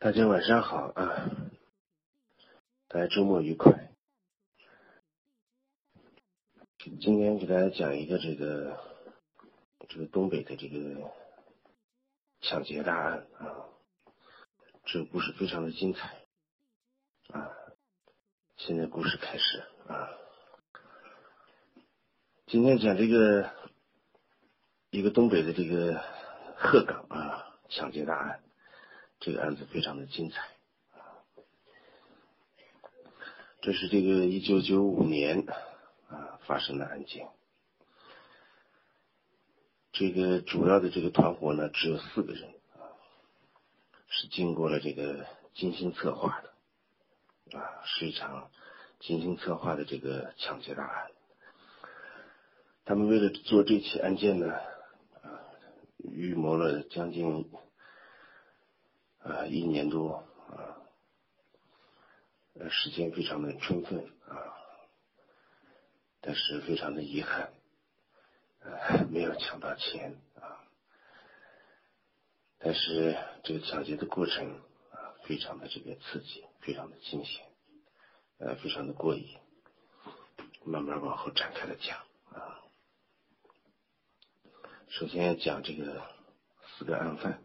大家晚上好啊！大家周末愉快。今天给大家讲一个这个这个东北的这个抢劫大案啊，这个故事非常的精彩啊！现在故事开始啊！今天讲这个一个东北的这个鹤岗啊抢劫大案。这个案子非常的精彩啊！这是这个一九九五年啊发生的案件。这个主要的这个团伙呢只有四个人啊，是经过了这个精心策划的啊，是一场精心策划的这个抢劫大案。他们为了做这起案件呢啊，预谋了将近。啊，一年多啊，时间非常的充分啊，但是非常的遗憾，呃，没有抢到钱啊，但是这个抢劫的过程啊，非常的这个刺激，非常的惊险，呃，非常的过瘾，慢慢往后展开的讲啊，首先讲这个四个案犯。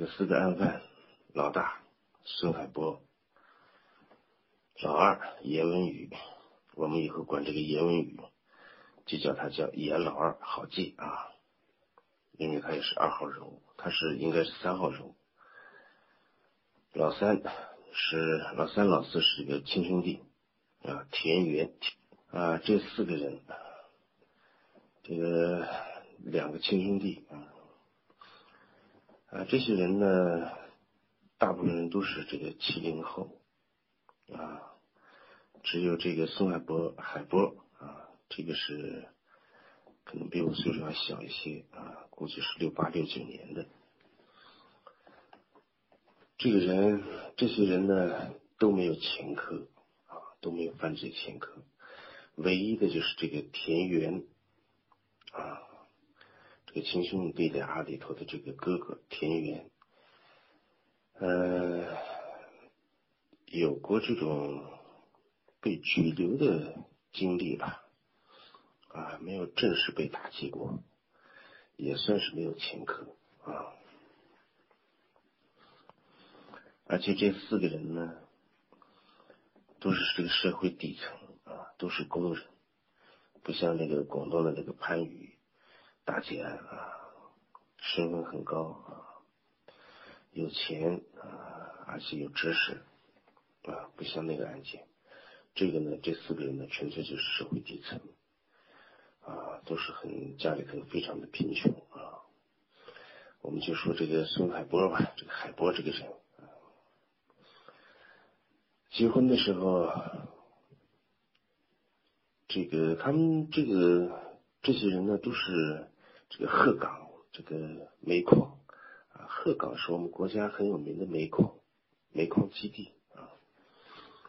这四个案犯，老大孙海波，老二严文宇，我们以后管这个严文宇就叫他叫严老二，好记啊，因为他也是二号人物，他是应该是三号人物。老三是老三老四是一个亲兄弟啊，田园啊，这四个人，这个两个亲兄弟啊。啊，这些人呢，大部分人都是这个七零后，啊，只有这个孙海波海波啊，这个是可能比我岁数要小一些啊，估计是六八六九年的。这个人，这些人呢都没有前科啊，都没有犯罪前科，唯一的就是这个田园啊。这个亲兄弟俩里头的这个哥哥田园，呃，有过这种被拘留的经历吧，啊，没有正式被打击过，也算是没有前科啊。而且这四个人呢，都是这个社会底层啊，都是工人，不像那个广东的那个番禺。大姐啊，身份很高啊，有钱啊，而且有知识啊，不像那个案件。这个呢，这四个人呢，纯粹就是社会底层啊，都是很家里头非常的贫穷啊。我们就说这个孙海波吧，这个海波这个人，结婚的时候，这个他们这个这些人呢，都是。这个鹤岗这个煤矿啊，鹤岗是我们国家很有名的煤矿，煤矿基地啊，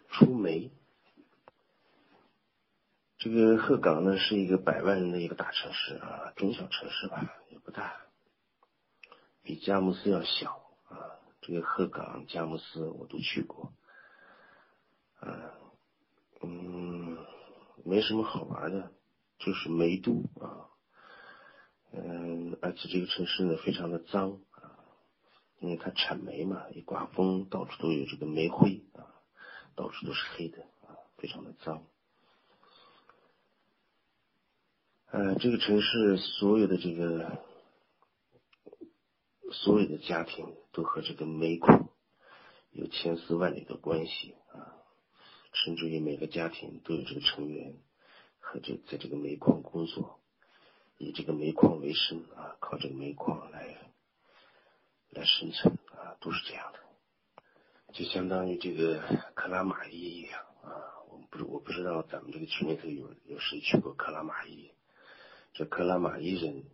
出煤。这个鹤岗呢是一个百万人的一个大城市啊，中小城市吧，也不大，比佳木斯要小啊。这个鹤岗、佳木斯我都去过，啊，嗯，没什么好玩的，就是煤都啊。嗯，而且这个城市呢非常的脏啊，因为它产煤嘛，一刮风到处都有这个煤灰啊，到处都是黑的啊，非常的脏。呃，这个城市所有的这个所有的家庭都和这个煤矿有千丝万缕的关系啊，甚至于每个家庭都有这个成员和这在这个煤矿工作。以这个煤矿为生啊，靠这个煤矿来来生存啊，都是这样的，就相当于这个克拉玛依一样啊。我们不是我不知道咱们这个群里头有有谁去过克拉玛依？这克拉玛依人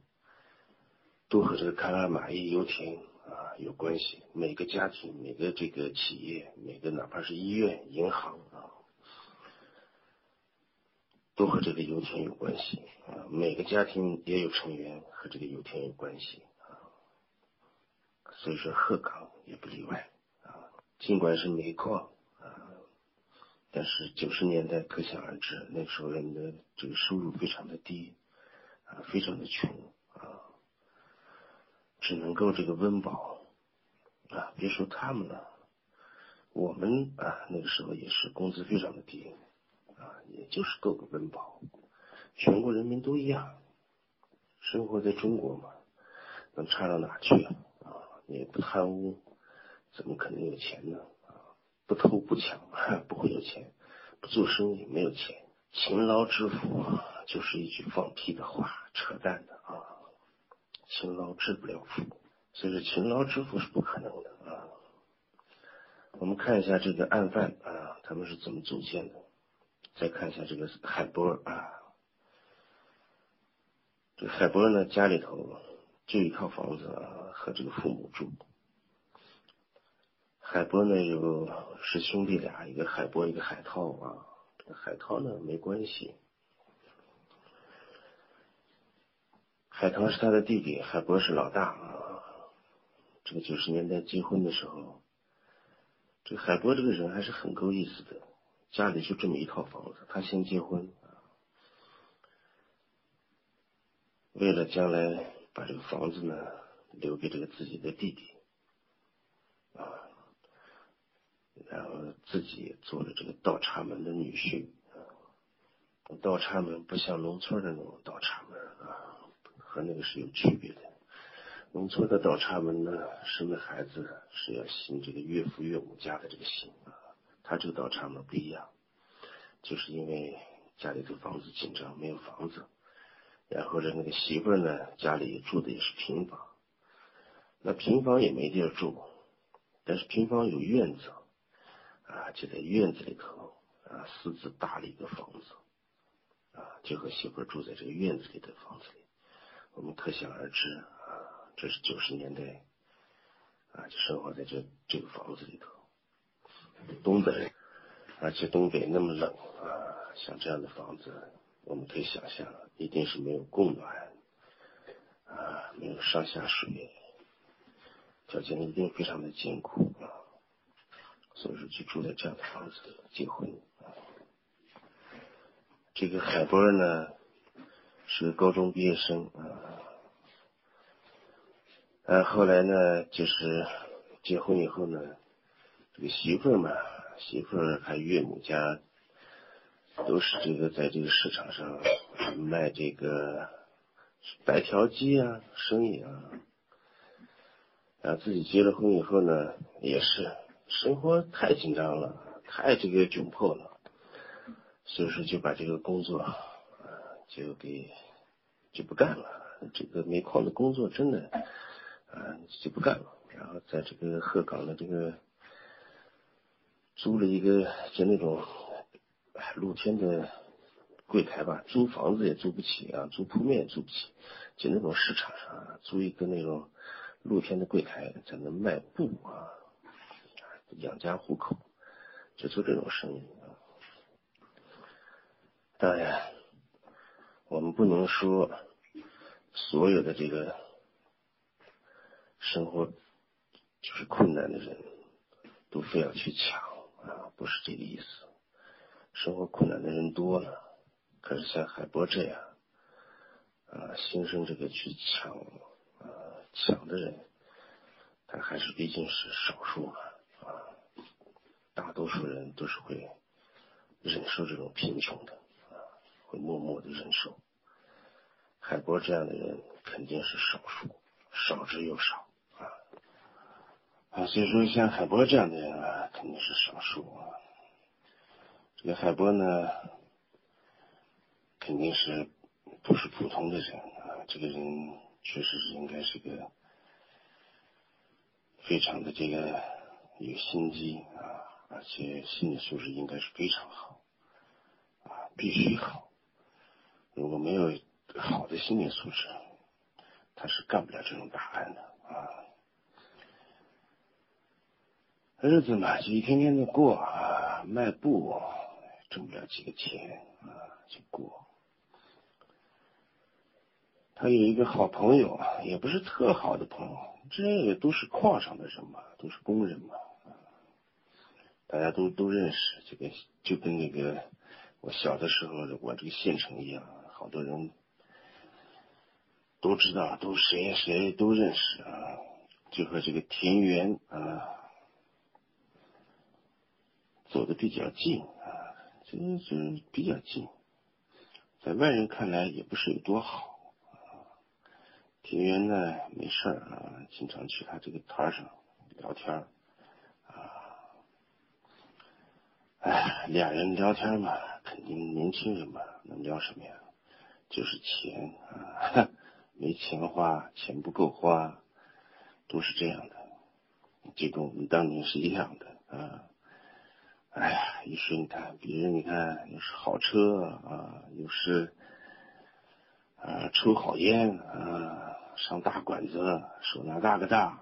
都和这个克拉玛依油田啊有关系，每个家庭、每个这个企业、每个哪怕是医院、银行啊。都和这个油田有关系啊，每个家庭也有成员和这个油田有关系啊，所以说鹤岗也不例外啊。尽管是煤矿啊，但是九十年代可想而知，那时候人的这个收入非常的低啊，非常的穷啊，只能够这个温饱啊。别说他们了，我们啊那个时候也是工资非常的低啊，也就是够个温饱。全国人民都一样，生活在中国嘛，能差到哪去啊？啊也不贪污，怎么可能有钱呢？啊，不偷不抢，不会有钱；不做生意，没有钱。勤劳致富就是一句放屁的话，扯淡的啊！勤劳致不了富，所以说勤劳致富是不可能的啊。我们看一下这个案犯啊，他们是怎么组建的？再看一下这个海波啊，这个海波呢，家里头就一套房子。和这个父母住，海波呢有是兄弟俩，一个海波，一个海涛啊。海涛呢没关系，海涛是他的弟弟，海波是老大啊。这个九十年代结婚的时候，这个海波这个人还是很够意思的，家里就这么一套房子，他先结婚为了将来把这个房子呢。留给这个自己的弟弟，啊，然后自己做了这个倒插门的女婿，倒插门不像农村的那种倒插门啊，和那个是有区别的。农村的倒插门呢，生的孩子是要信这个岳父岳母家的这个姓啊，他这个倒插门不一样，就是因为家里的房子紧张，没有房子，然后这那个媳妇呢，家里住的也是平房。那平房也没地儿住，但是平房有院子，啊，就在院子里头啊，私自搭了一个房子，啊，就和媳妇住在这个院子里的房子里。我们可想而知啊，这是九十年代啊，就生活在这这个房子里头。东北，而且东北那么冷啊，像这样的房子，我们可以想象，一定是没有供暖，啊，没有上下水。条件一定非常的艰苦啊，所以说就住在这样的房子里结婚啊。这个海波呢是高中毕业生啊，啊后来呢就是结婚以后呢，这个媳妇儿嘛，媳妇儿还岳母家都是这个在这个市场上卖这个白条鸡啊，生意啊。啊，自己结了婚以后呢，也是生活太紧张了，太这个窘迫了，所以说就把这个工作啊，就给就不干了。这个煤矿的工作真的啊就不干了，然后在这个鹤岗的这个租了一个就那种露天的柜台吧，租房子也租不起啊，租铺面也租不起，就那种市场上租一个那种。露天的柜台在那卖布啊，养家糊口，就做这种生意啊。当然，我们不能说所有的这个生活就是困难的人都非要去抢，不是这个意思。生活困难的人多了，可是像海波这样啊，心生这个去抢。啊抢的人，他还是毕竟是少数嘛啊，大多数人都是会忍受这种贫穷的啊，会默默的忍受。海波这样的人肯定是少数，少之又少啊，所以说像海波这样的人啊，肯定是少数啊。这个海波呢，肯定是不是普通的人啊，这个人。确实是应该是个非常的这个有心机啊，而且心理素质应该是非常好啊，必须好。如果没有好的心理素质，他是干不了这种大案的啊。日子嘛，就一天天的过啊，卖布挣不了几个钱啊，就过。他有一个好朋友啊，也不是特好的朋友，这也都是矿上的人嘛，都是工人嘛，大家都都认识。这个就跟那个我小的时候，我这个县城一样，好多人都知道，都谁谁都认识啊。就和这个田园啊走的比较近啊，这是比较近，在外人看来也不是有多好啊。田园呢，没事儿啊，经常去他这个摊上聊天啊。哎，俩人聊天嘛，肯定年轻人嘛，能聊什么呀？就是钱啊，没钱花，钱不够花，都是这样的。就跟我们当年是一样的啊。哎呀，一说你看，别人你看又是好车啊，又是啊抽好烟啊。上大馆子，手拿大哥大啊，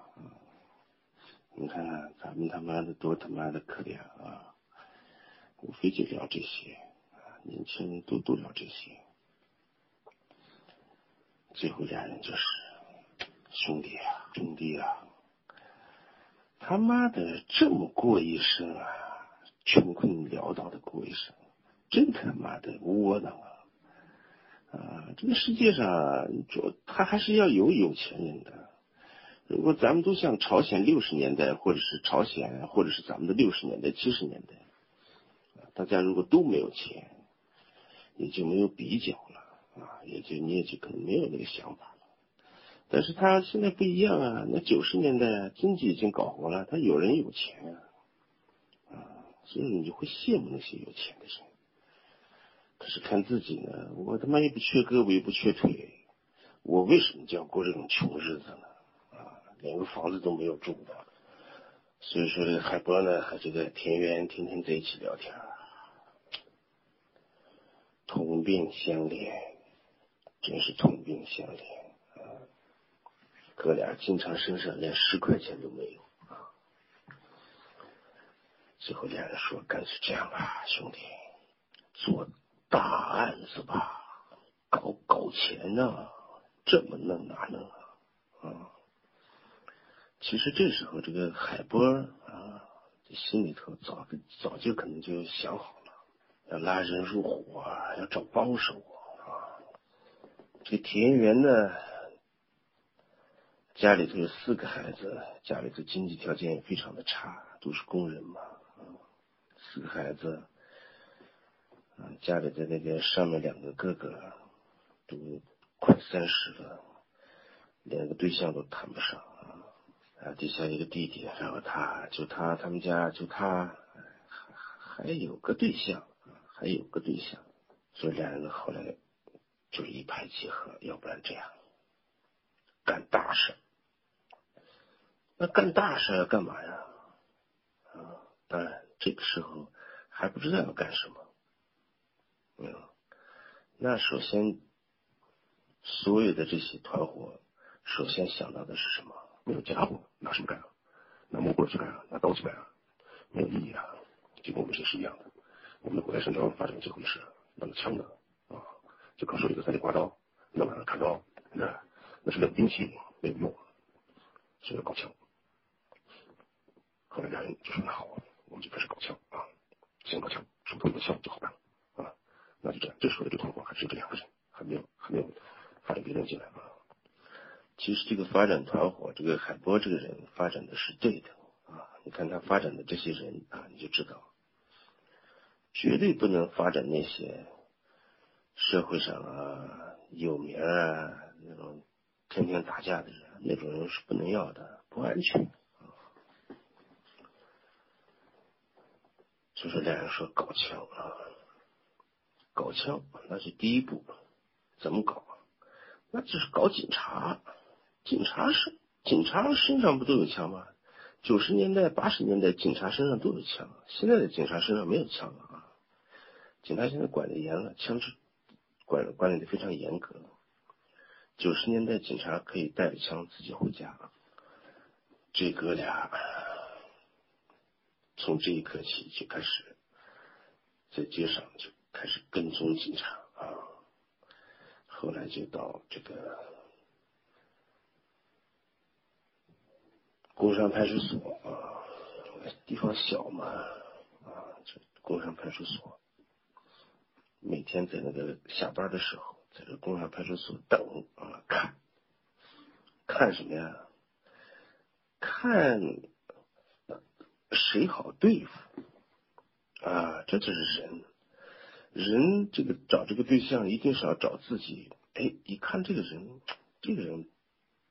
你看咱们他妈的多他妈的可怜啊！无非就聊这些啊，年轻人都都聊这些，最后俩人就是兄弟啊，兄弟啊！他妈的这么过一生啊，穷困潦倒的过一生，真他妈的窝囊啊！啊，这个世界上，主他还是要有有钱人的。如果咱们都像朝鲜六十年代，或者是朝鲜，或者是咱们的六十年代、七十年代，大家如果都没有钱，也就没有比较了啊，也就你也就可能没有那个想法了。但是他现在不一样啊，那九十年代经济已经搞活了，他有人有钱，所以你就会羡慕那些有钱的人。可是看自己呢，我他妈也不缺胳膊也不缺腿，我为什么就要过这种穷日子呢？啊，连个房子都没有住过。所以说，海波呢和这个田园天天在一起聊天，同病相怜，真是同病相怜！哥俩经常身上连十块钱都没有。最后两人说：“干脆这样吧，兄弟，做。”大案子吧，搞搞钱呢，这么弄哪能啊？啊，其实这时候这个海波啊，这心里头早早就可能就想好了，要拉人入伙，要找帮手啊。这田园呢，家里头有四个孩子，家里头经济条件也非常的差，都是工人嘛，四个孩子。家里的那个上面两个哥哥都快三十了，连个对象都谈不上啊，啊底下一个弟弟，然后他就他他们家就他还还有个对象，还有个对象，所以两人后来就一拍即合，要不然这样干大事，那干大事要干嘛呀？啊，当然这个时候还不知道要干什么。嗯，那首先，所有的这些团伙，首先想到的是什么？没有家伙，拿什么干啊？拿木棍去干啊？拿刀去干啊？没有意义啊！就跟我们这是一样的。我们的古代神雕发展最后也是拿着枪的啊，就刚说这个三节刮刀，那么砍刀，那那是冷兵器，没有用，所以要搞枪。后来俩人就说那好，我就开始搞枪啊，先搞枪，手头有枪就好办了啊。那就这样，这时候的这团伙还是这两个人，还没有还没有发展别人进来啊。其实这个发展团伙，这个海波这个人发展的是对的啊。你看他发展的这些人啊，你就知道，绝对不能发展那些社会上啊有名啊那种天天打架的人，那种人是不能要的，不安全啊。就是，两人说搞枪啊。搞枪那是第一步，怎么搞？那就是搞警察，警察是警察身上不都有枪吗？九十年代、八十年代，警察身上都有枪，现在的警察身上没有枪了啊！警察现在管的严了，枪支管管理的非常严格。九十年代，警察可以带着枪自己回家。这哥俩从这一刻起就开始在街上就。开始跟踪警察啊，后来就到这个工商派出所啊，地方小嘛啊，这工商派出所，每天在那个下班的时候，在这工商派出所等啊看，看什么呀？看谁好对付啊？这就是人，人这个找这个对象一定是要找自己。哎，一看这个人，这个人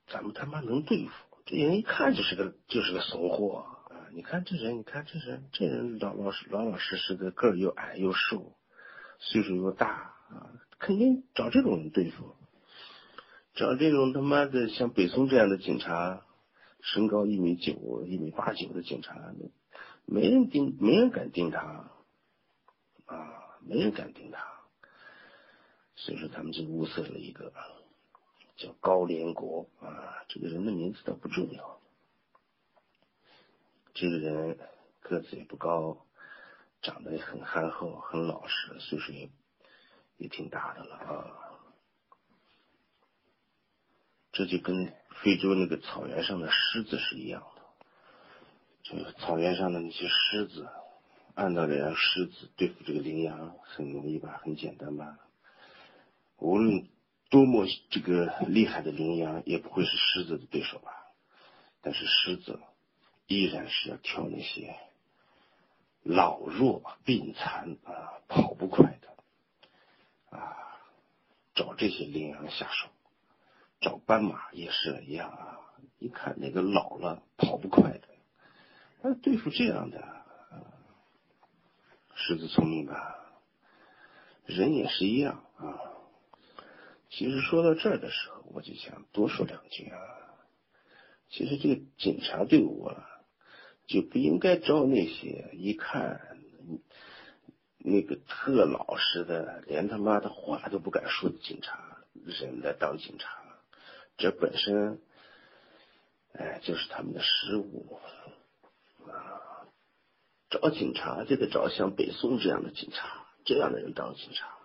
咱们他妈能对付。这人一看就是个就是个怂货啊！你看这人，你看这人，这人老老实老老实实的，个儿又矮又瘦，岁数又大啊，肯定找这种人对付。找这种他妈的像北松这样的警察，身高一米九、一米八九的警察，没人盯，没人敢盯他啊，没人敢盯他。所以说，他们就物色了一个。叫高连国啊，这个人的名字倒不重要。这个人个子也不高，长得也很憨厚，很老实，岁数也也挺大的了啊。这就跟非洲那个草原上的狮子是一样的，就草原上的那些狮子，按道理讲，狮子对付这个羚羊很容易吧，很简单吧，无论。多么这个厉害的羚羊也不会是狮子的对手吧？但是狮子依然是要挑那些老弱病残啊、跑不快的啊，找这些羚羊下手。找斑马也是一样啊，一看那个老了跑不快的，那对付这样的狮子聪明吧？人也是一样啊。其实说到这儿的时候，我就想多说两句啊。其实这个警察队伍啊，就不应该招那些一看那个特老实的，连他妈的话都不敢说的警察人来当警察。这本身，哎，就是他们的失误啊。找警察就得找像北宋这样的警察，这样的人当警察。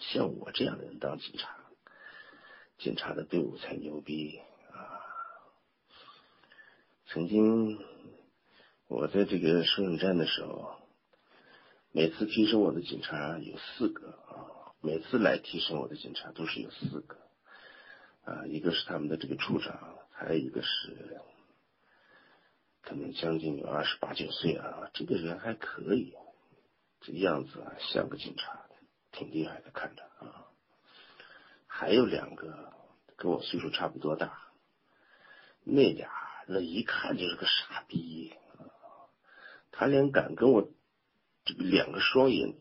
像我这样的人当警察，警察的队伍才牛逼啊！曾经我在这个收审站的时候，每次提审我的警察有四个啊，每次来提审我的警察都是有四个啊，一个是他们的这个处长，还有一个是可能将近有二十八九岁啊，这个人还可以，这样子啊像个警察。挺厉害的，看着啊，还有两个跟我岁数差不多大，那俩那一看就是个傻逼啊，他连敢跟我这个两个双眼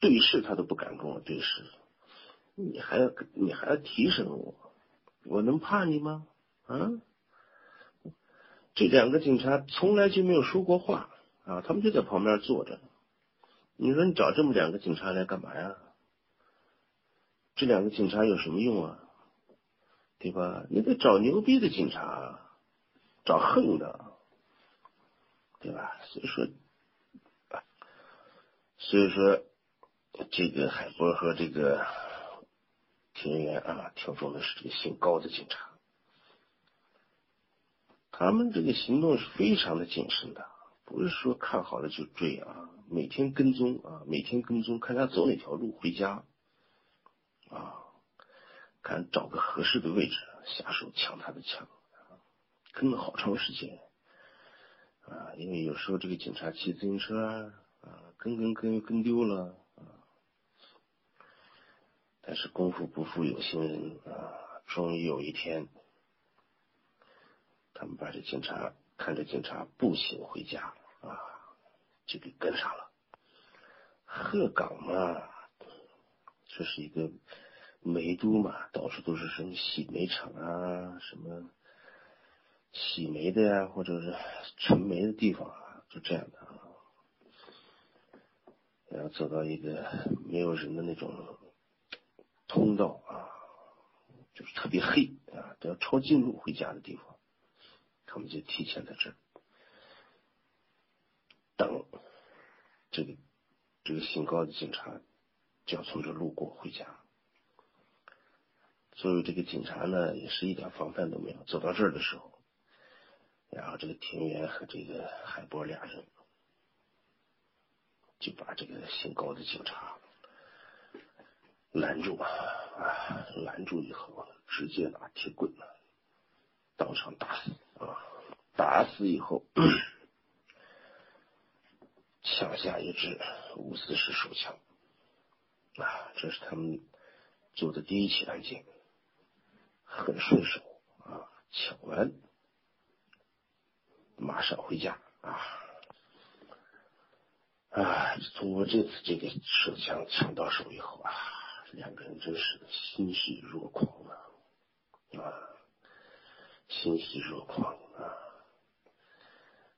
对视，他都不敢跟我对视，你还要你还要提审我，我能怕你吗？啊，这两个警察从来就没有说过话啊，他们就在旁边坐着。你说你找这么两个警察来干嘛呀？这两个警察有什么用啊？对吧？你得找牛逼的警察，找横的，对吧？所以说，所以说，这个海波和这个人员啊，挑中的是这个姓高的警察，他们这个行动是非常的谨慎的。不是说看好了就追啊，每天跟踪啊，每天跟踪，看他走哪条路回家。啊，看找个合适的位置下手抢他的枪，跟了好长时间。啊，因为有时候这个警察骑自行车啊，跟跟跟跟丢了，但是功夫不负有心人啊，终于有一天，他们把这警察看着警察步行回家。啊，就给跟上了。鹤岗嘛，这是一个煤都嘛，到处都是什么洗煤厂啊，什么洗煤的呀，或者是存煤的地方啊，就这样的啊。然后走到一个没有人的那种通道啊，就是特别黑啊，都要抄近路回家的地方，他们就提前在这儿。等这个这个姓高的警察就要从这路过回家，作为这个警察呢，也是一点防范都没有。走到这儿的时候，然后这个田园和这个海波俩人就把这个姓高的警察拦住啊，拦住以后直接拿铁棍当场打死啊，打死以后抢下一支五四式手枪啊，这是他们做的第一起案件，很顺手啊，抢完。马上回家啊！啊，通过这次这个手枪抢到手以后啊，两个人真是欣喜若狂啊！啊，欣喜若狂啊！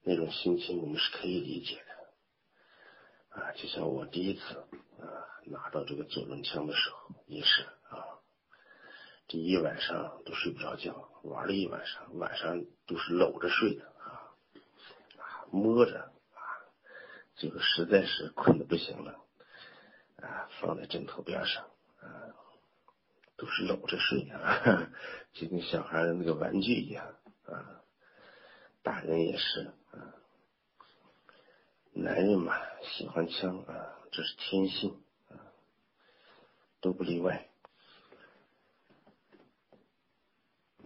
那种心情我们是可以理解的啊，就像我第一次啊拿到这个左轮枪的时候也是啊，这一晚上都睡不着觉，玩了一晚上，晚上都是搂着睡的啊。摸着啊，最后实在是困的不行了啊，放在枕头边上啊，都是搂着睡啊，就跟小孩的那个玩具一样啊，大人也是啊，男人嘛喜欢枪啊，这是天性啊，都不例外。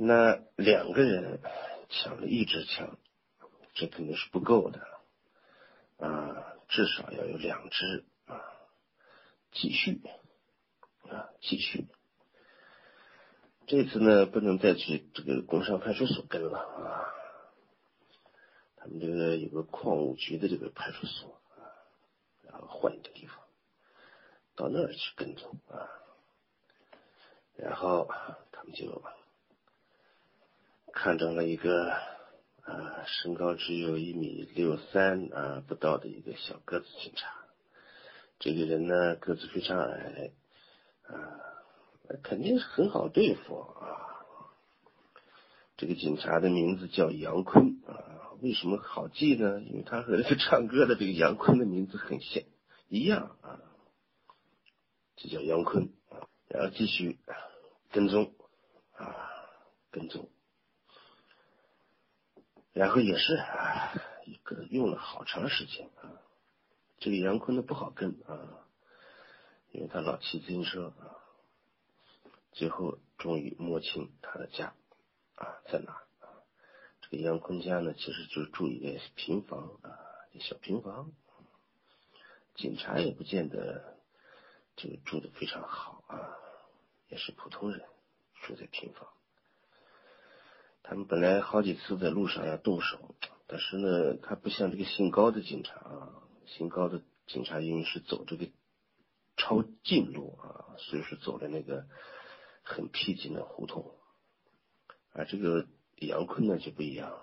那两个人抢了一支枪。这肯定是不够的啊，至少要有两支啊，继续啊，继续。这次呢，不能再去这个工商派出所跟了啊，他们这个有个矿务局的这个派出所啊，然后换一个地方，到那儿去跟踪啊，然后他们就看中了一个。啊，身高只有一米六三啊不到的一个小个子警察，这个人呢个子非常矮啊，肯定是很好对付啊。这个警察的名字叫杨坤啊，为什么好记呢？因为他和这个唱歌的这个杨坤的名字很像一样啊，就叫杨坤啊。然后继续跟踪啊，跟踪。然后也是啊，一个用了好长时间啊，这个杨坤的不好跟啊，因为他老骑自行车啊，最后终于摸清他的家啊在哪啊，这个杨坤家呢其实就是住一个平房啊，小平房，警察也不见得就住的非常好啊，也是普通人住在平房。他们本来好几次在路上要动手，但是呢，他不像这个姓高的警察啊，姓高的警察因为是走这个抄近路啊，所以说走的那个很僻静的胡同，而这个杨坤呢就不一样，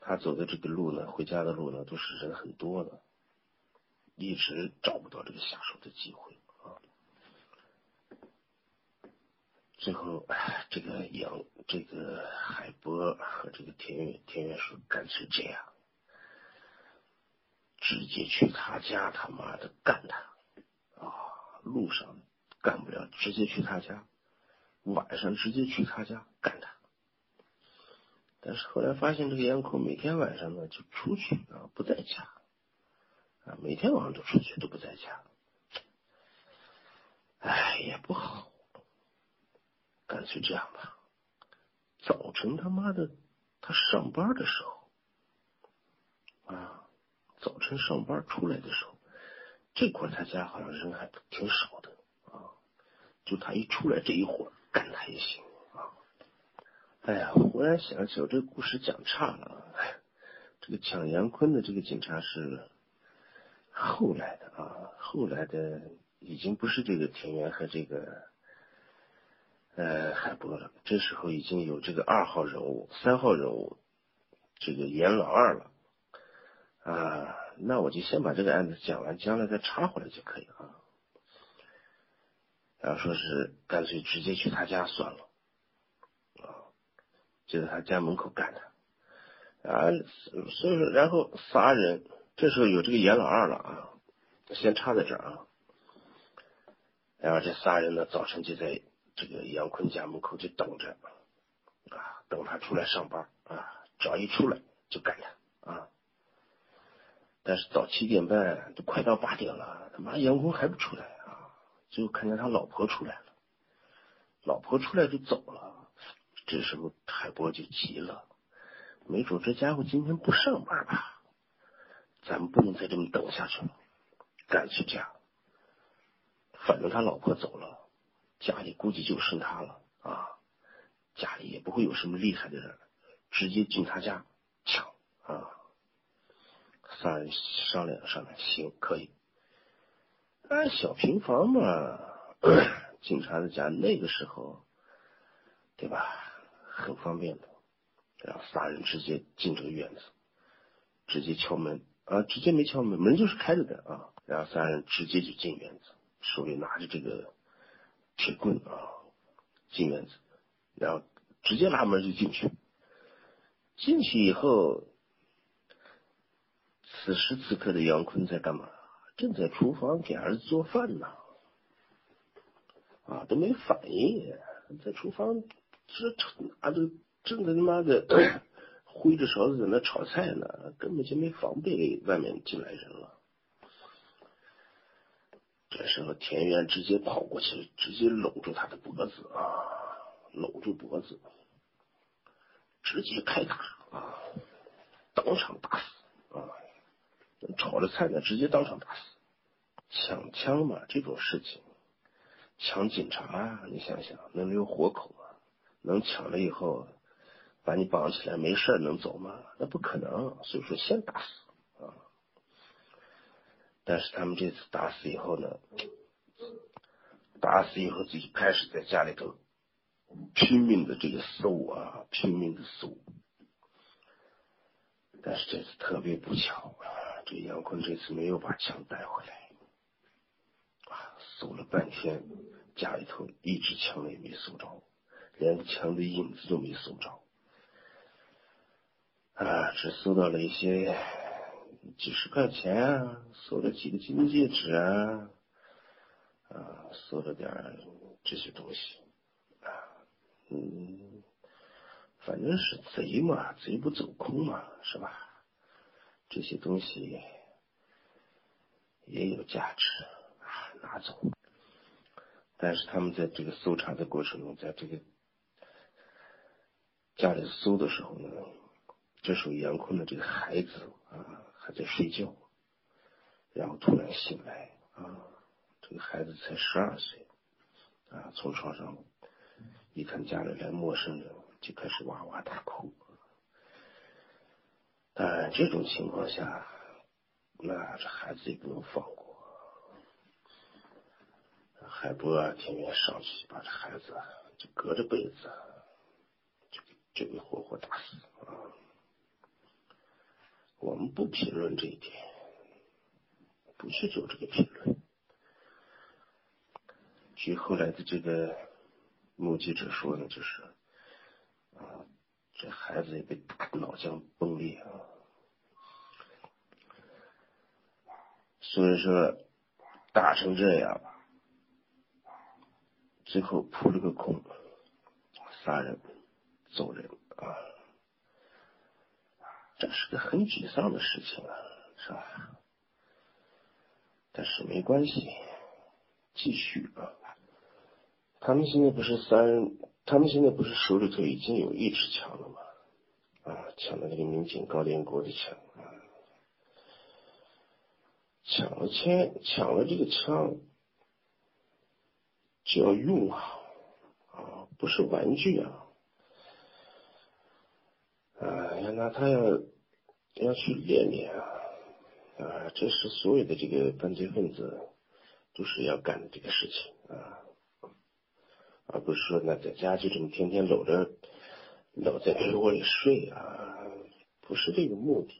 他走的这个路呢，回家的路呢都是人很多的，一直找不到这个下手的机会啊。最后，这个杨，这个海波和这个田园，田园说干脆这样，直接去他家，他妈的干他！路上干不了，直接去他家，晚上直接去他家干他。但是后来发现，这个杨坤每天晚上呢就出去啊，不在家啊，每天晚上都出去，都不在家。哎，也不好。干脆这样吧，早晨他妈的他上班的时候啊，早晨上班出来的时候，这块他家好像人还挺少的啊，就他一出来这一会儿干他也行啊。哎呀，忽然想起我这个故事讲差了，这个抢杨坤的这个警察是后来的啊，后来的已经不是这个田园和这个。呃，海波了，这时候已经有这个二号人物、三号人物，这个严老二了啊。那我就先把这个案子讲完，将来再插回来就可以了。然后说是干脆直接去他家算了啊，就在他家门口干他啊。所以说，然后仨人这时候有这个严老二了啊，先插在这儿啊。然后这仨人呢，早晨就在。这个杨坤家门口就等着啊，等他出来上班啊，只要一出来就干他啊。但是到七点半都快到八点了，他妈杨坤还不出来啊！最后看见他老婆出来了，老婆出来就走了。这时候海波就急了，没准这家伙今天不上班吧？咱们不能再这么等下去了，赶去家。反正他老婆走了，家里估计就剩他了啊！家里也不会有什么厉害的人，直接进他家抢啊！三人商量商量，行，可以。哎，小平房嘛，警察的家那个时候，对吧？很方便的。然后仨人直接进这个院子，直接敲门啊，直接没敲门，门就是开着的啊。然后三人直接就进院子，手里拿着这个铁棍啊，进院子，然后直接拉门就进去。进去以后。此时此刻的杨坤在干嘛？正在厨房给儿子做饭呢，啊，都没反应，在厨房这拿着正在他妈的 挥着勺子在那炒菜呢，根本就没防备外面进来人了。这时候田园直接跑过去，直接搂住他的脖子啊，搂住脖子，直接开打啊，当场打死！炒着菜呢，直接当场打死。抢枪嘛，这种事情，抢警察，你想想能留活口吗？能抢了以后把你绑起来没事能走吗？那不可能。所以说先打死啊。但是他们这次打死以后呢，打死以后自己开始在家里头拼命的这个搜啊，拼命的搜。但是这次特别不巧。这杨坤这次没有把枪带回来，啊，搜了半天，家里头一支枪也没搜着，连枪的影子都没搜着，啊，只搜到了一些几十块钱啊，搜了几个金戒指啊，啊，搜了点这些东西，啊，嗯，反正是贼嘛，贼不走空嘛，是吧？这些东西也有价值啊，拿走。但是他们在这个搜查的过程中，在这个家里搜的时候呢，这时候杨坤的这个孩子啊还在睡觉，然后突然醒来啊，这个孩子才十二岁啊，从床上一看家里来陌生人，就开始哇哇大哭。但这种情况下，那这孩子也不能放过。海波啊，天天上去把这孩子就隔着被子就就给活活打死啊！我们不评论这一点，不去做这个评论。据后来的这个目击者说呢，就是啊。这孩子也被打脑浆崩裂啊！所以说打成这样，最后扑了个空，杀人走人啊！这是个很沮丧的事情啊，是吧？但是没关系，继续啊！他们现在不是三人。他们现在不是手里头已经有一支枪了吗？啊，抢的那个民警高连国的枪啊，抢了枪，抢了这个枪就要用啊，啊，不是玩具啊，啊，要拿它要要去练练啊，啊，这是所有的这个犯罪分子都是要干的这个事情啊。而不是说那在家就这么天天搂着搂在被窝里睡啊，不是这个目的。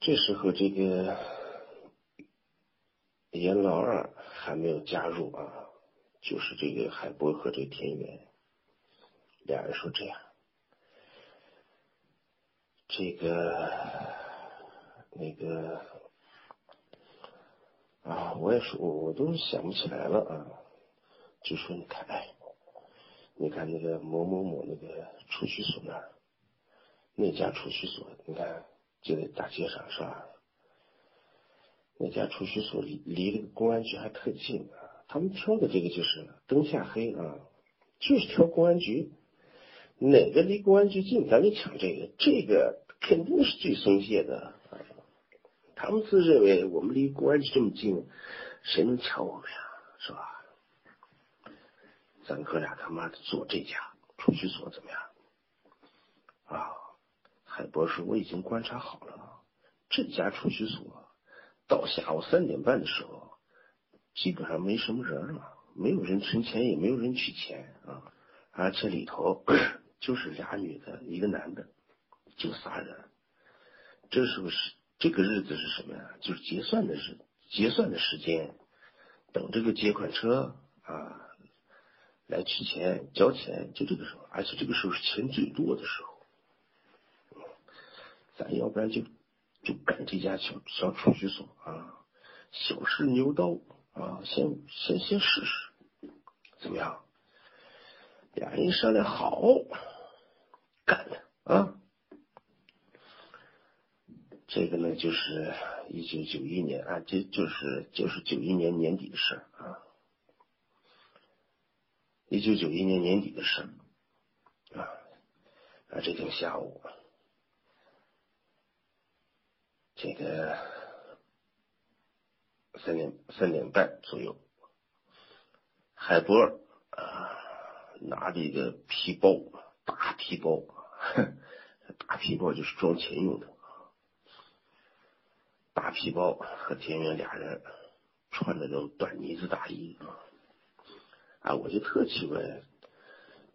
这时候这个严老二还没有加入啊，就是这个海波和这个田园，俩人说这样，这个那个。啊，我也说，我我都想不起来了啊。就说你看，哎，你看那个某某某那个储蓄所那儿，那家储蓄所，你看就在大街上是吧？那家储蓄所离离这个公安局还特近啊，他们挑的这个就是灯下黑啊，就是挑公安局，哪个离公安局近，咱就抢这个，这个肯定是最松懈的。他们自认为我们离公安局这么近，谁能抢我们呀？是吧？咱哥俩他妈的做这家储蓄所怎么样？啊，海波说我已经观察好了，这家储蓄所。到下午三点半的时候，基本上没什么人了，没有人存钱，也没有人取钱啊，而且里头 就是俩女的，一个男的，就仨人。这时候是这个日子是什么呀？就是结算的日，结算的时间，等这个结款车啊来取钱交钱，就这个时候，而且这个时候是钱最多的时候，咱要不然就。就干这家小小储蓄所啊，小试牛刀啊，先先先试试，怎么样？俩人商量好，干了啊！这个呢，就是一九九一年啊，这就是就是九一年年底的事啊，一九九一年年底的事啊啊，这天下午。这个三点三点半左右，海波啊拿着一个皮包，大皮包，大皮包就是装钱用的，大皮包和田园俩人穿的那种短呢子大衣啊，啊，我就特奇怪，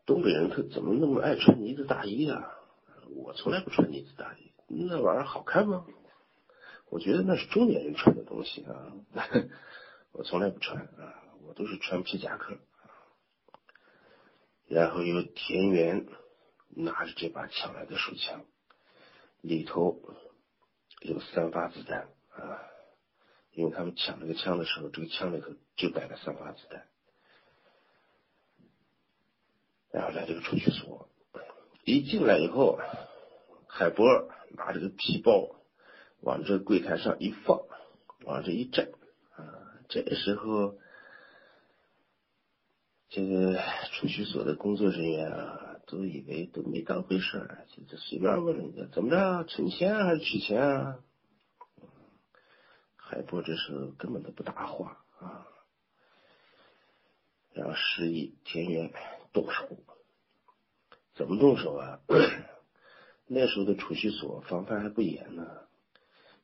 东北人他怎么那么爱穿呢子大衣啊？我从来不穿呢子大衣，那玩意儿好看吗？我觉得那是中年人穿的东西啊，我从来不穿啊，我都是穿皮夹克。然后有田园拿着这把抢来的手枪，里头有三发子弹啊，因为他们抢这个枪的时候，这个枪里头就带了三发子弹。然后来这个储蓄所，一进来以后，海波拿着个皮包。往这柜台上一放，往这一站，啊，这时候，这个储蓄所的工作人员啊，都以为都没当回事儿，就就随便问人家怎么着，存钱还是取钱啊？海波这时候根本都不答话啊，然后示意田园动手，怎么动手啊？那时候的储蓄所防范还不严呢。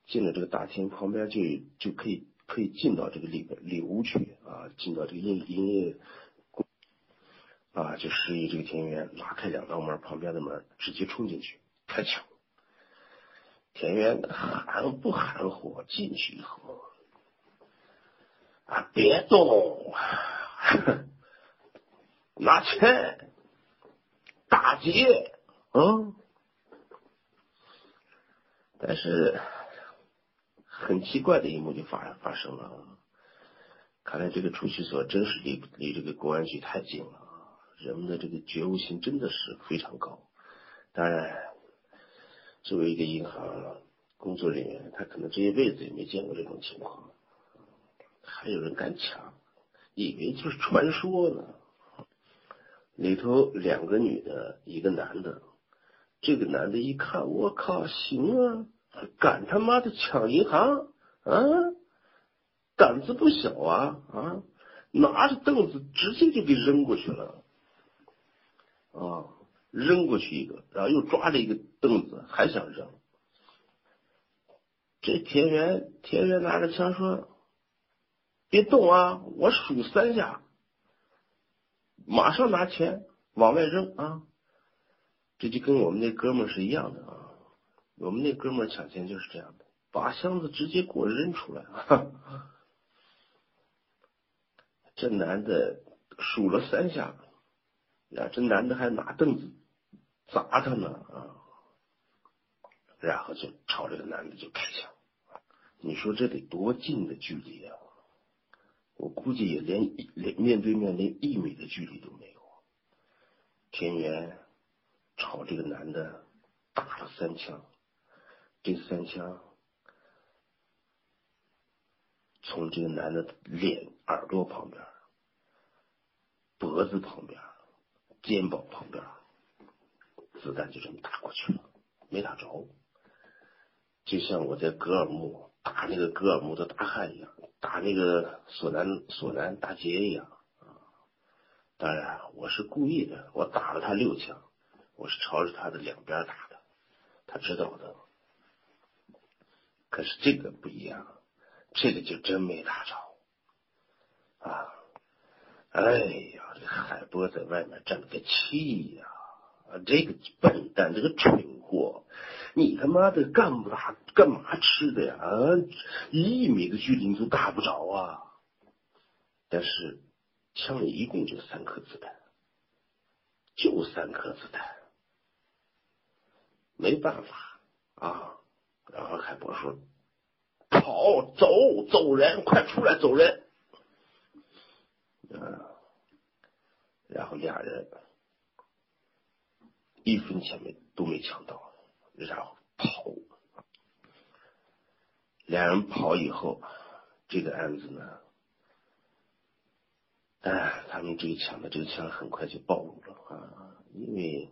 进了这个大厅旁边就就可以可以进到这个里边里屋去啊，进到这个营营业啊，就示意这个田园拉开两道门，旁边的门直接冲进去开枪。田园含不含糊进去以后啊，别动，拿钱打劫，嗯，但是。很奇怪的一幕就发发生了，看来这个储蓄所真是离离这个公安局太近了，人们的这个觉悟性真的是非常高。当然，作为一个银行工作人员，他可能这一辈子也没见过这种情况，还有人敢抢，以为就是传说呢。里头两个女的，一个男的，这个男的一看，我靠，行啊。敢他妈的抢银行啊！胆子不小啊啊！拿着凳子直接就给扔过去了啊！扔过去一个，然后又抓着一个凳子，还想扔。这田园田园拿着枪说：“别动啊！我数三下，马上拿钱往外扔啊！”这就跟我们那哥们是一样的啊。我们那哥们抢钱就是这样的，把箱子直接给我扔出来。这男的数了三下，呀，这男的还拿凳子砸他呢啊！然后就朝这个男的就开枪。你说这得多近的距离啊？我估计也连连面对面连一米的距离都没有。田园朝这个男的打了三枪，这三枪从这个男的脸、耳朵旁边、脖子旁边、肩膀旁边，子弹就这么打过去了，没打着。就像我在格尔木打那个格尔木的大汉一样，打那个索南索南大捷一样啊！当然，我是故意的，我打了他六枪，我是朝着他的两边打的，他知道的。可是这个不一样，这个就真没打着啊！哎呀，这海波在外面站了个气呀！啊，这个笨蛋，这个蠢货！你他妈的干不打干嘛吃的呀？啊，一米的距离你都打不着啊！但是枪里一共就三颗子弹，就三颗子弹，没办法啊！然后海波说：“跑，走，走人，快出来，走人！”啊，然后俩人一分钱没都没抢到。然后跑，俩人跑以后，这个案子呢，哎，他们这个抢的这个枪很快就暴露了啊，因为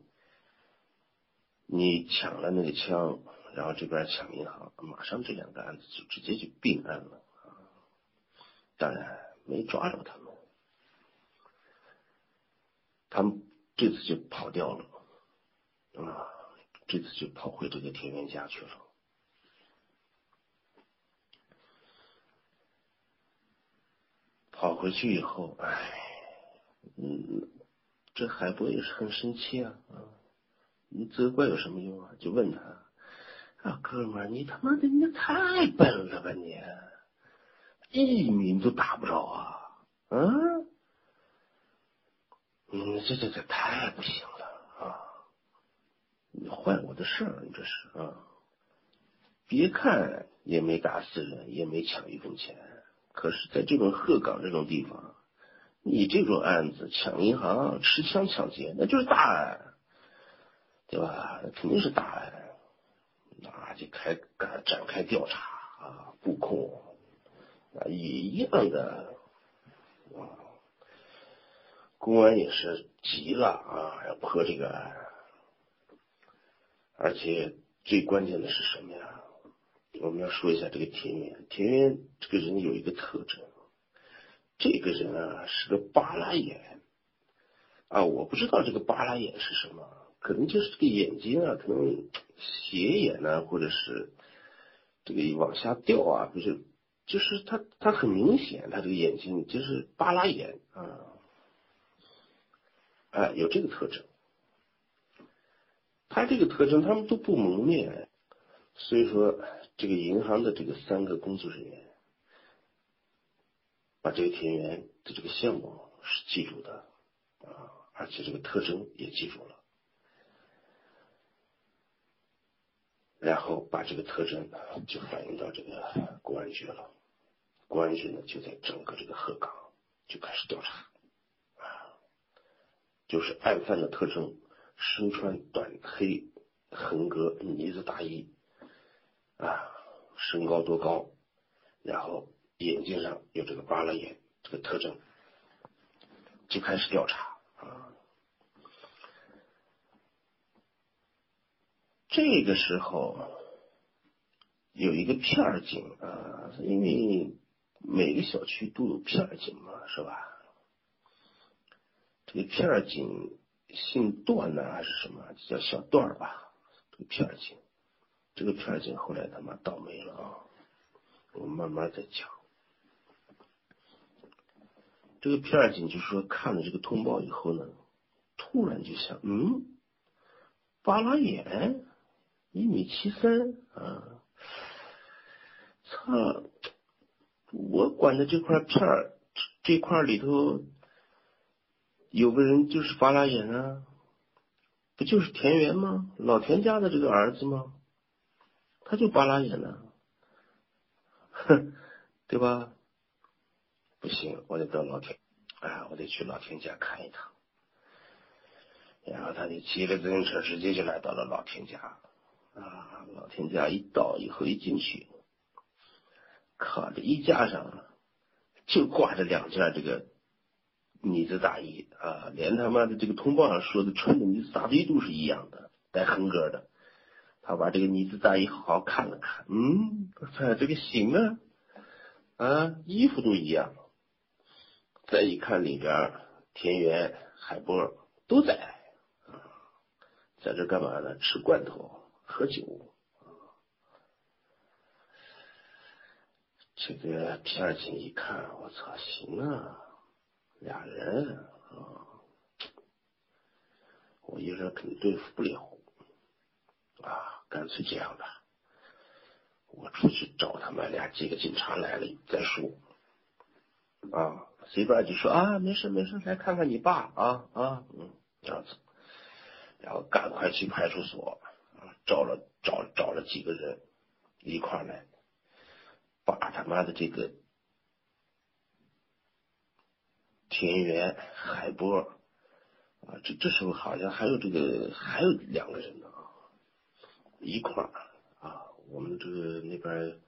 你抢了那个枪，然后这边抢银行，马上这两个案子就直接就并案了啊，当然没抓着他们，他们这次就跑掉了啊。这次就跑回这个田园家去了。跑回去以后，哎，嗯，这海波也是很生气啊啊！你责怪有什么用啊？就问他啊，哥们儿，你他妈的你太笨了吧你，一米都打不着啊！嗯，嗯，这这这太不行了啊！你坏我的事儿，你这是啊！别看也没打死人，也没抢一分钱，可是在这种鹤岗这种地方，你这种案子抢银行、持枪抢劫，那就是大案，对吧？那肯定是大案，那就开展展开调查啊，布控啊，也一样的啊。公安也是急了啊，要破这个案。而且最关键的是什么呀？我们要说一下这个田园。田园这个人有一个特征，这个人啊是个巴拉眼啊，我不知道这个巴拉眼是什么，可能就是这个眼睛啊，可能斜眼呢，或者是这个往下掉啊，不是，就是他他很明显，他这个眼睛就是巴拉眼啊，哎，有这个特征。他这个特征，他们都不蒙面，所以说这个银行的这个三个工作人员把这个田园的这个项目是记住的啊，而且这个特征也记住了，然后把这个特征就反映到这个公安局了，公安局呢就在整个这个鹤岗就开始调查，就是案犯的特征。身穿短黑横格呢子大衣，啊，身高多高？然后眼睛上有这个巴拉眼这个特征，就开始调查啊。这个时候有一个片警啊，因为每个小区都有片警嘛，是吧？这个片警。姓段呢还是什么？叫小段吧。这个片儿警，这个片儿警后来他妈倒霉了啊！我慢慢再讲。这个片儿警就是说，看了这个通报以后呢，突然就想，嗯，巴拉眼，一米七三啊，操！我管的这块片儿，这块里头。有个人就是巴拉眼啊，不就是田园吗？老田家的这个儿子吗？他就巴拉眼呢，哼，对吧？不行，我得到老田，哎，我得去老田家看一趟。然后他就骑着自行车直接就来到了老田家，啊，老田家一到以后一进去，靠这衣架上就挂着两件这个呢子大衣啊，连他妈的这个通报上说的穿的呢子大衣都是一样的，带横格的。他把这个呢子大衣好好看了看，嗯，这个行啊，啊，衣服都一样。再一看里边，田园、海波都在。在这干嘛呢？吃罐头，喝酒。这个皮二青一看，我操，行啊，俩人啊，我一个人肯定对付不了啊，干脆这样吧，我出去找他们俩几个警察来了再说。啊，随便就说啊，没事没事，来看看你爸啊啊，嗯，这样子。然后赶快去派出所，找了找找了几个人一块来，把他妈的这个田园海波啊，这这时候好像还有这个还有两个人呢，一块啊，我们这个那边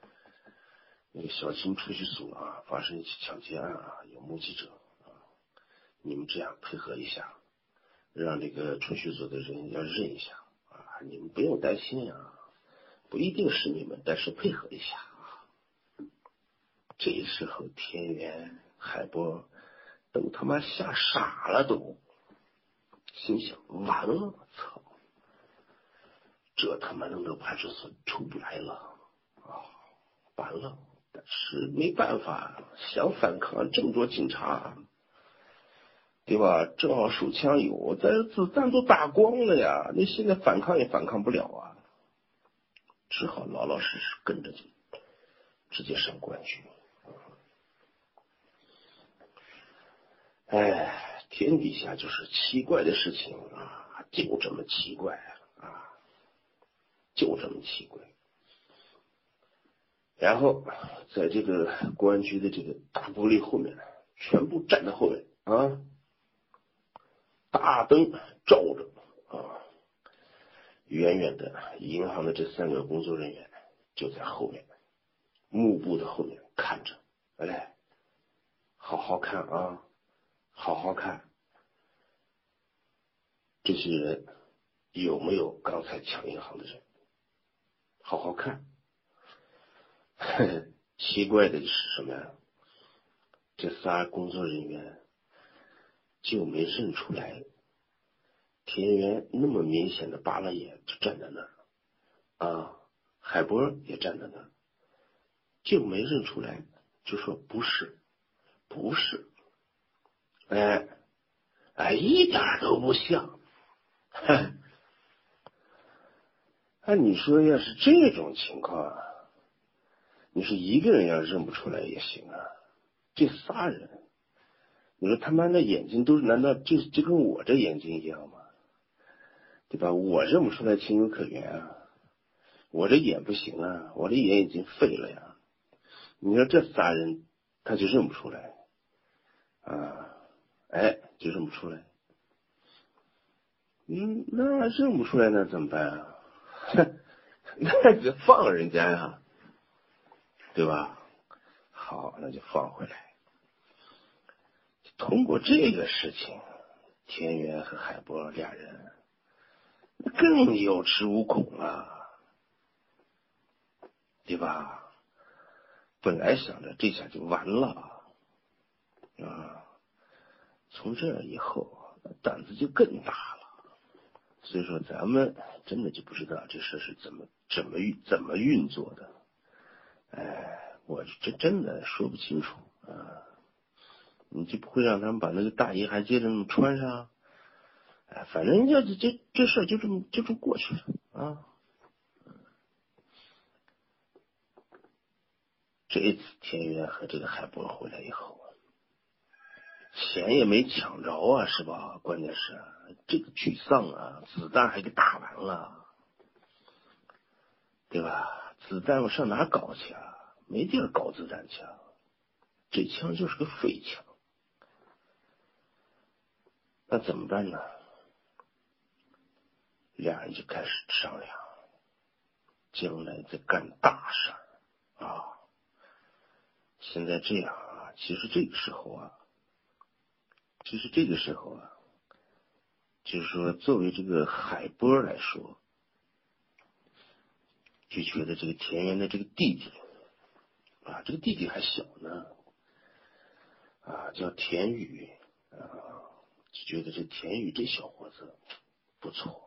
那个小青出去所啊，发生一起抢劫案啊，有目击者啊，你们这样配合一下。让这个出去所的人要认一下啊！你们不用担心啊，不一定是你们，但是配合一下啊。这时候田园海波都他妈吓傻了，都心想：完了，我操！这他妈弄到派出所出不来了啊！完了，但是没办法，想反抗，这么多警察。对吧？正好手枪有，但是子弹都打光了呀！那现在反抗也反抗不了啊，只好老老实实跟着就直接上公安局。哎，天底下就是奇怪的事情啊，就这么奇怪啊，就这么奇怪。然后在这个公安局的这个大玻璃后面，全部站在后面啊。大灯照着啊，远远的银行的这三个工作人员就在后面幕布的后面看着，哎，好好看啊，好好看，这些人有没有刚才抢银行的人？好好看，奇怪的是什么呀？这仨工作人员。就没认出来，田园那么明显的扒了眼，就站在那儿，啊，海波也站在那儿，就没认出来，就说不是，不是，哎，哎，一点都不像，哼，哎，你说要是这种情况，你说一个人要认不出来也行啊，这仨人。你说他妈那眼睛都难道就就跟我这眼睛一样吗？对吧？我认不出来情有可原啊！我这眼不行啊，我这眼已经废了呀！你说这仨人他就认不出来啊？哎，就认不出来。嗯，那认不出来那怎么办啊？那就放人家呀，对吧？好，那就放回来。通过这个事情，田园和海波俩人更有恃无恐了，对吧？本来想着这下就完了啊，从这以后胆子就更大了。所以说，咱们真的就不知道这事是怎么怎么怎么运作的。哎，我这真的说不清楚啊。你就不会让他们把那个大衣还接着穿上？哎，反正要这这这事就这么就这么过去了啊。这次田园和这个海波回来以后，钱也没抢着啊，是吧？关键是这个沮丧啊，子弹还给打完了，对吧？子弹我上哪搞去啊？没地儿搞子弹去，这枪就是个废枪。那怎么办呢？俩人就开始商量，将来再干大事儿啊。现在这样啊，其实这个时候啊，其实这个时候啊，就是说作为这个海波来说，就觉得这个田园的这个弟弟啊，这个弟弟还小呢，啊，叫田宇啊，就觉得这田宇这小伙子不错，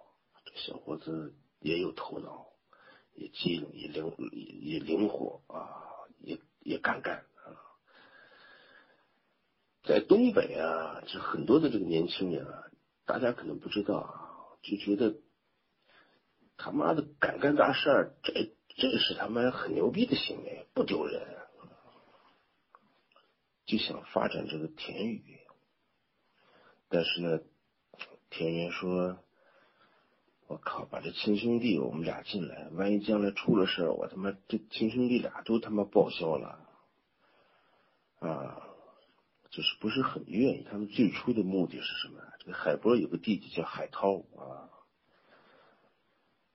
这小伙子也有头脑，也机灵，也灵，也灵活啊，也也敢干。在东北啊，就很多的这个年轻人啊，大家可能不知道啊，就觉得他妈的敢干大事儿，这这是他妈很牛逼的行为，不丢人。就想发展这个田宇，但是呢，田园说：“我靠，把这亲兄弟我们俩进来，万一将来出了事儿，我他妈这亲兄弟俩都他妈报销了啊！”就是不是很愿意。他们最初的目的是什么？这个海波有个弟弟叫海涛啊，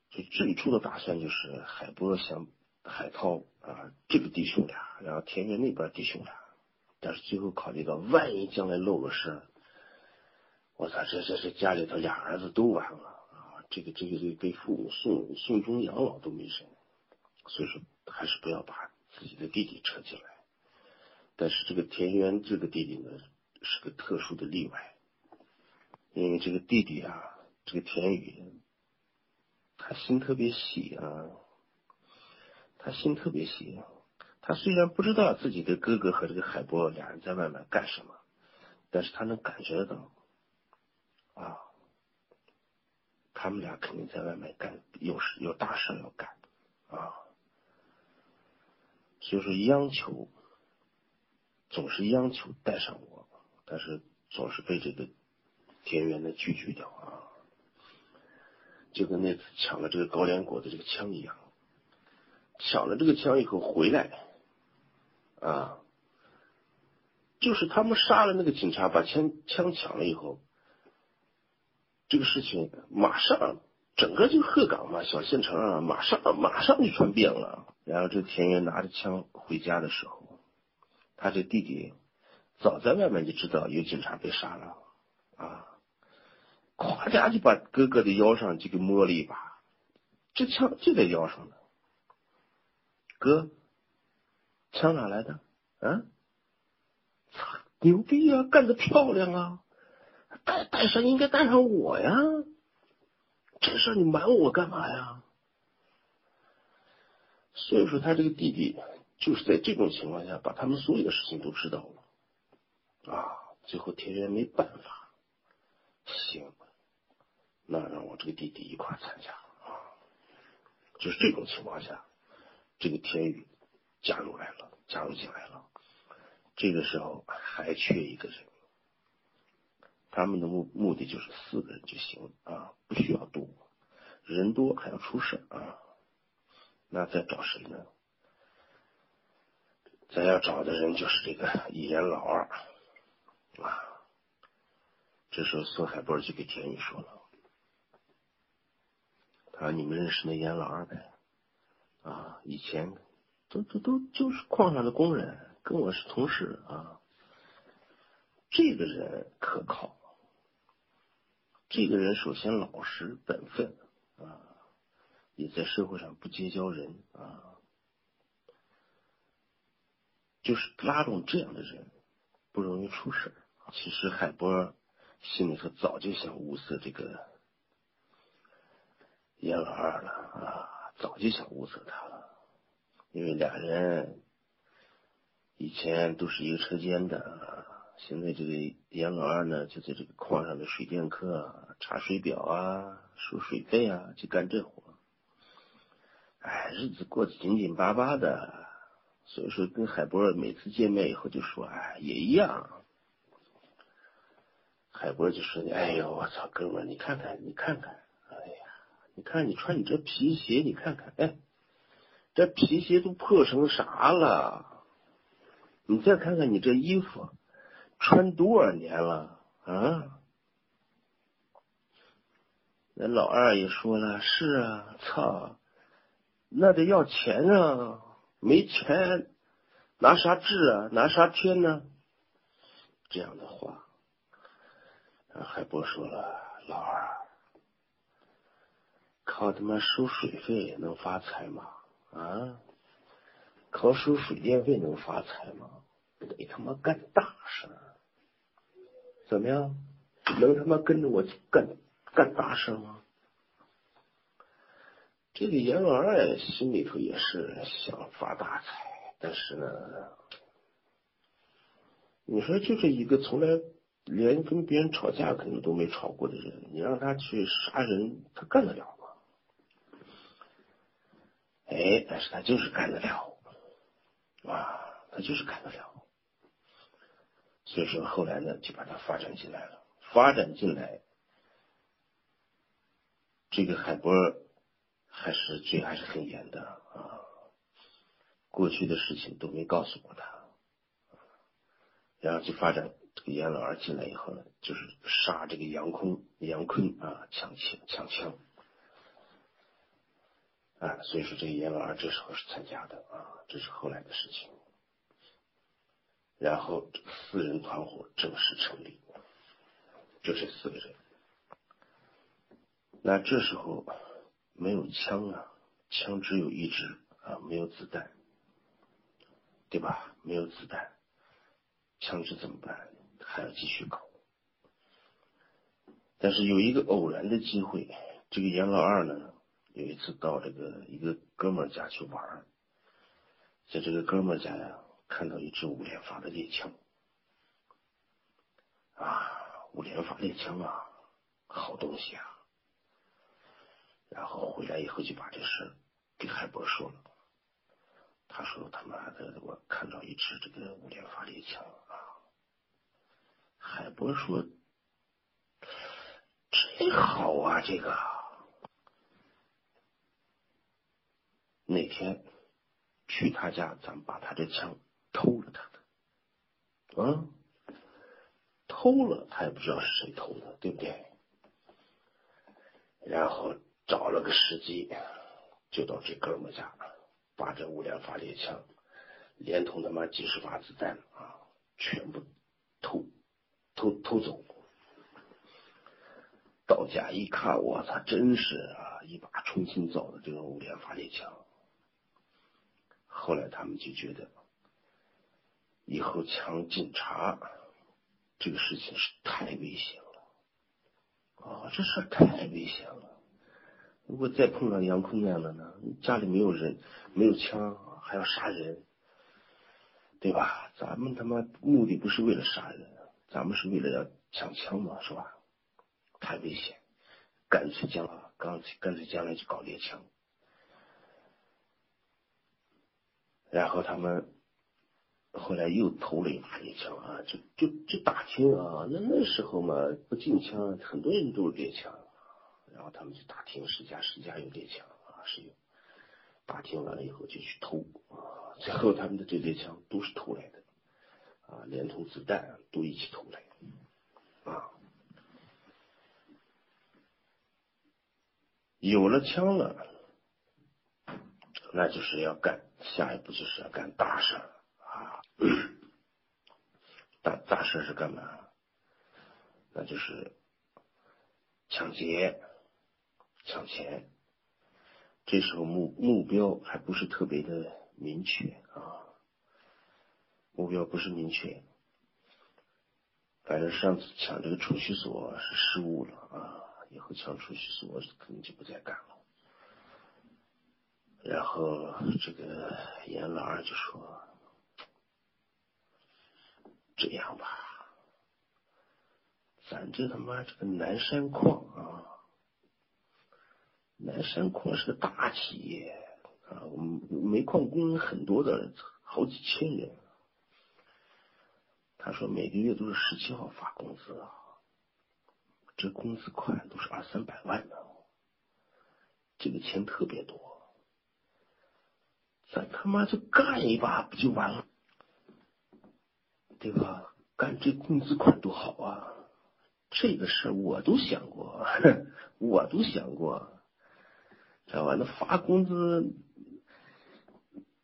就最初的打算就是海波想海涛啊这个弟兄俩，然后田园那边弟兄俩。但是最后考虑到，万一将来漏了事，我操，这这这家里头俩儿子都完了啊！这个这个这个给父母送送终养老都没人，所以说还是不要把自己的弟弟扯进来。但是这个田园这个弟弟呢，是个特殊的例外，因为这个弟弟啊，这个田宇，他心特别细啊，他心特别细。他虽然不知道自己的哥哥和这个海波俩人在外面干什么，但是他能感觉到，啊，他们俩肯定在外面干有事有大事要干，啊，所以说央求，总是央求带上我，但是总是被这个田园的拒绝掉啊，就跟那次抢了这个高粱果的这个枪一样，抢了这个枪以后回来。啊，就是他们杀了那个警察，把枪枪抢了以后，这个事情马上整个就鹤岗嘛，小县城啊，马上马上就传遍了。然后这田园拿着枪回家的时候，他这弟弟早在外面就知道有警察被杀了啊，咵家就把哥哥的腰上就给摸了一把，这枪就在腰上呢，哥。枪哪来的？啊，操，牛逼啊，干得漂亮啊！带带上应该带上我呀，这事你瞒我干嘛呀？所以说，他这个弟弟就是在这种情况下，把他们所有的事情都知道了啊。最后田园没办法，行，那让我这个弟弟一块参加啊。就是这种情况下，这个田宇。加入来了，加入进来了。这个时候还缺一个人，他们的目目的就是四个人就行啊，不需要多，人多还要出事啊。那再找谁呢？咱要找的人就是这个严老二啊。这时候孙海波就给田宇说了：“他说你们认识那严老二呗？啊，以前。”都都都就是矿上的工人，跟我是同事啊。这个人可靠，这个人首先老实本分啊，也在社会上不结交人啊，就是拉拢这样的人不容易出事。其实海波心里头早就想物色这个严老二了啊，早就想物色他了。因为俩人以前都是一个车间的，现在这个严老二呢，就在这个矿上的水电科查水表啊、收水费啊，就干这活。哎，日子过得紧紧巴巴的，所以说跟海波每次见面以后就说：“哎，也一样。”海波就说：“哎呦，我操，哥们，你看看，你看看，哎呀，你看你穿你这皮鞋，你看看，哎。”这皮鞋都破成啥了？你再看看你这衣服，穿多少年了啊？那老二也说了，是啊，操，那得要钱啊，没钱拿啥治啊，拿啥贴呢？这样的话，海波说了，老二，靠他妈收水费能发财吗？啊，靠收水电费能发财吗？得他妈干大事，怎么样？能他妈跟着我干干大事吗？这个阎王二心里头也是想发大财，但是呢，你说就这一个从来连跟别人吵架可能都没吵过的人，你让他去杀人，他干得了吗？哎，但是他就是干得了，啊，他就是干得了。所以说后来呢，就把他发展进来了。发展进来，这个海波还是罪还是很严的啊。过去的事情都没告诉过他，然后就发展这个严老二进来以后呢，就是杀这个杨坤、杨坤啊，抢枪、抢枪啊。所以说这个严老二这时候是参加的啊，这是后来的事情。然后四人团伙正式成立。就这四个人，那这时候没有枪啊，枪只有一支啊，没有子弹，对吧？没有子弹，枪支怎么办？还要继续搞。但是有一个偶然的机会，这个严老二呢，有一次到这个一个哥们家去玩，在这个哥们家呀，看到一支五连发的猎枪，啊。五连发猎枪啊，好东西啊！然后回来以后就把这事给海波说了。他说：“他妈的，我看到一支这个五连发猎枪啊！”海波说：“真好啊，这个。”那天去他家，咱把他这枪偷了他的，啊。偷了，他也不知道是谁偷的，对不对？然后找了个时机，就到这哥们家，把这五连发猎枪，连同他妈几十发子弹啊，全部偷偷偷走。到家一看，我操，真是啊，一把重新造的这个五连发猎枪。后来他们就觉得，以后抢警察。这个事情是太危险了，啊，这事太危险了。如果再碰到杨坤那样的呢？家里没有人，没有枪，还要杀人，对吧？咱们他妈目的不是为了杀人，咱们是为了要抢枪嘛，是吧？太危险，干脆将来，干脆干脆将来就搞猎枪，然后他们。后来又投了一把猎枪啊，就就就打听啊，那那时候嘛不禁枪，很多人都是猎枪，然后他们就打听谁家谁家有猎枪啊，是有，打听完了以后就去偷啊，最后他们的这猎枪都是偷来的啊，连同子弹都一起偷来啊，有了枪了，那就是要干，下一步就是要干大事啊。大大事是干嘛？那就是抢劫、抢钱。这时候目目标还不是特别的明确啊，目标不是明确。反正上次抢这个储蓄所是失误了啊，以后抢储蓄所可能就不再干了。然后这个严老二就说。这样吧，咱这他妈这个南山矿啊，南山矿是个大企业啊，我们煤矿工人很多的，好几千人。他说每个月都是十七号发工资啊，这工资款都是二三百万呢，这个钱特别多，咱他妈就干一把不就完了？对吧？干这工资款多好啊！这个事我都想过，我都想过，知道吧？那发工资，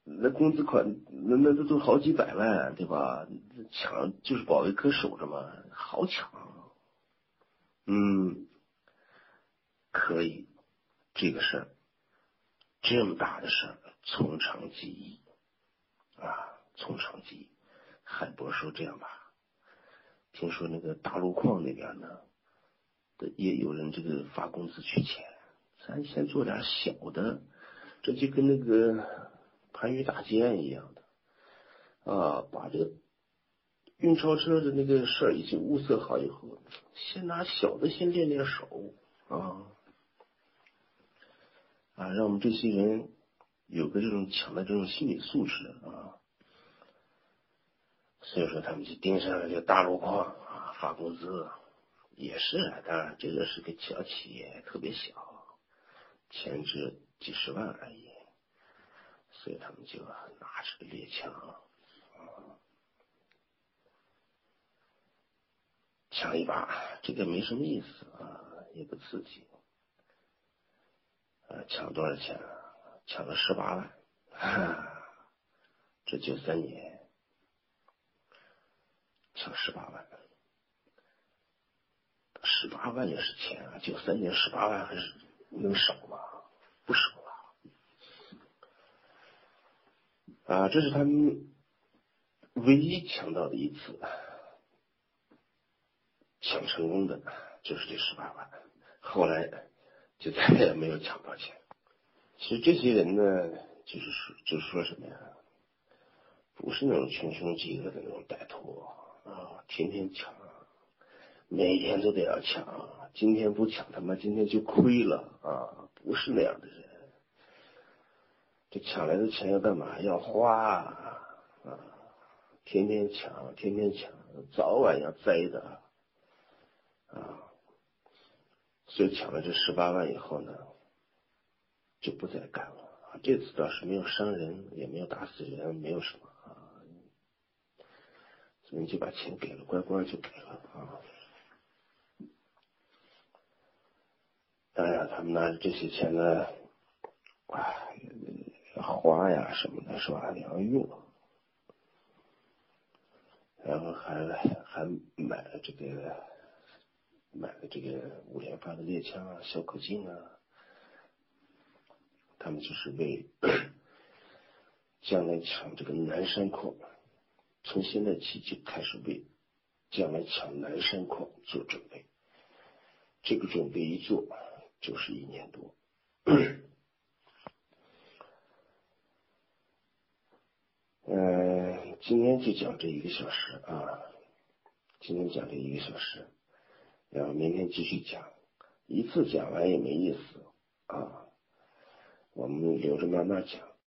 那工资款，那那那都好几百万，对吧？抢就是保卫科守着嘛，好抢。嗯，可以，这个事儿，这么大的事儿，从长计议啊，从长计议。海波说：“这样吧。”听说那个大路矿那边呢，也有人这个发工资取钱，咱先做点小的，这就跟那个番禺大街一样的啊，把这个运钞车的那个事儿已经物色好以后，先拿小的先练练手啊啊，让我们这些人有个这种强的这种心理素质啊。所以说，他们就盯上了这个大路矿啊，发工资也是，当然这个是个小企业，特别小，钱值几十万而已，所以他们就拿着猎枪，啊抢一把，这个没什么意思啊，也不刺激，啊，抢多少钱啊？抢了十八万，这九三年。抢十八万，十八万也是钱啊！九三年十八万还是能少？不少啊！啊，这是他们唯一抢到的一次，抢成功的就是这十八万，后来就再也没有抢到钱。其实这些人呢，就是说，就是说什么呀？不是那种穷凶极恶的那种歹徒。啊，天天抢，每天都得要抢，今天不抢他妈今天就亏了啊！不是那样的人，这抢来的钱要干嘛？要花啊！天天抢，天天抢，早晚要栽的啊！所以抢了这十八万以后呢，就不再干了。这次倒是没有伤人，也没有打死人，没有什么。啊，所以就把钱给了，乖乖就给了啊！当然，他们拿着这些钱呢，花呀什么的，是吧？你要用，然后还还买了这个，买了这个五连发的猎枪啊、小口径啊，他们就是为 将来抢这个南山矿。从现在起就开始为将来抢南山矿做准备，这个准备一做就是一年多。嗯，今天就讲这一个小时啊，今天讲这一个小时，然后明天继续讲，一次讲完也没意思啊，我们留着慢慢讲。